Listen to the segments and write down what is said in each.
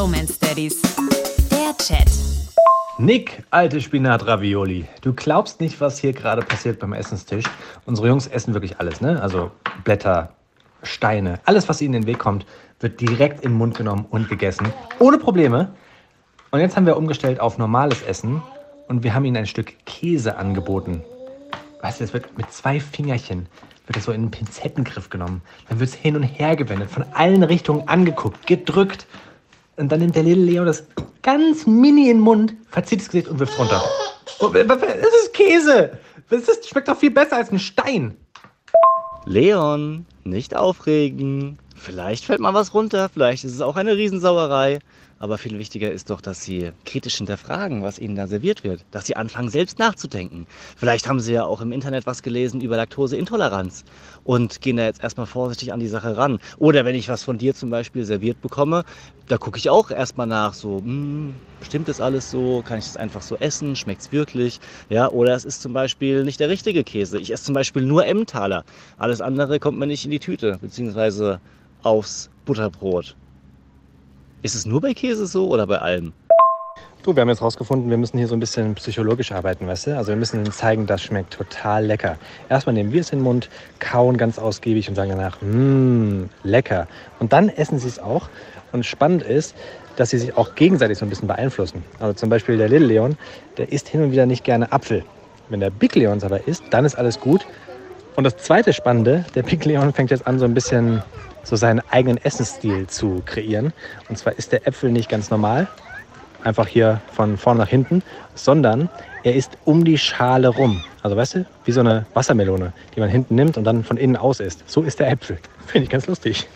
Bromance Daddies. Der Chat. Nick, alte Spinat-Ravioli. Du glaubst nicht, was hier gerade passiert beim Essenstisch. Unsere Jungs essen wirklich alles, ne? Also Blätter, Steine, alles, was ihnen in den Weg kommt, wird direkt in den Mund genommen und gegessen. Ohne Probleme. Und jetzt haben wir umgestellt auf normales Essen und wir haben ihnen ein Stück Käse angeboten. Weißt du, es wird mit zwei Fingerchen wird es so in einen Pinzettengriff genommen. Dann wird es hin und her gewendet, von allen Richtungen angeguckt, gedrückt. Und dann nimmt der Little Leo das ganz mini in den Mund, verzieht das Gesicht und wirft runter. Oh, Das ist Käse. Das ist, schmeckt doch viel besser als ein Stein. Leon, nicht aufregen. Vielleicht fällt mal was runter, vielleicht ist es auch eine Riesensauerei. Aber viel wichtiger ist doch, dass Sie kritisch hinterfragen, was Ihnen da serviert wird. Dass Sie anfangen, selbst nachzudenken. Vielleicht haben Sie ja auch im Internet was gelesen über Laktoseintoleranz und gehen da jetzt erstmal vorsichtig an die Sache ran. Oder wenn ich was von dir zum Beispiel serviert bekomme, da gucke ich auch erstmal nach, so, hm, stimmt das alles so? Kann ich das einfach so essen? Schmeckt es wirklich? Ja, oder es ist zum Beispiel nicht der richtige Käse. Ich esse zum Beispiel nur Emmentaler. Alles andere kommt mir nicht in die Tüte, beziehungsweise aufs Butterbrot. Ist es nur bei Käse so oder bei allem? Du, wir haben jetzt rausgefunden, wir müssen hier so ein bisschen psychologisch arbeiten, weißt du? Also wir müssen ihnen zeigen, das schmeckt total lecker. Erstmal nehmen wir es in den Mund, kauen ganz ausgiebig und sagen danach, mmm, lecker. Und dann essen sie es auch. Und spannend ist, dass sie sich auch gegenseitig so ein bisschen beeinflussen. Also zum Beispiel der Little Leon, der isst hin und wieder nicht gerne Apfel. Wenn der Big Leon es aber isst, dann ist alles gut. Und das zweite Spannende, der Big Leon fängt jetzt an, so ein bisschen so seinen eigenen Essensstil zu kreieren. Und zwar ist der Äpfel nicht ganz normal, einfach hier von vorne nach hinten, sondern er ist um die Schale rum. Also weißt du, wie so eine Wassermelone, die man hinten nimmt und dann von innen aus isst. So ist der Äpfel. Finde ich ganz lustig.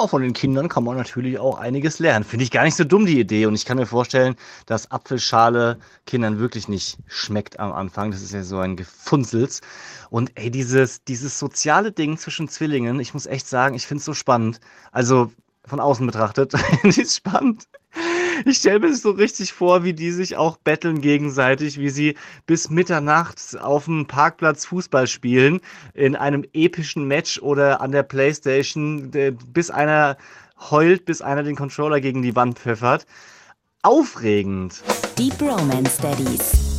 Tja, von den Kindern kann man natürlich auch einiges lernen. Finde ich gar nicht so dumm, die Idee. Und ich kann mir vorstellen, dass Apfelschale Kindern wirklich nicht schmeckt am Anfang. Das ist ja so ein Gefunzels. Und ey, dieses, dieses soziale Ding zwischen Zwillingen, ich muss echt sagen, ich finde es so spannend. Also von außen betrachtet, finde ich spannend. Ich stelle mir das so richtig vor, wie die sich auch betteln gegenseitig, wie sie bis Mitternacht auf dem Parkplatz Fußball spielen, in einem epischen Match oder an der Playstation, bis einer heult, bis einer den Controller gegen die Wand pfeffert. Aufregend. Die Bromance Daddies.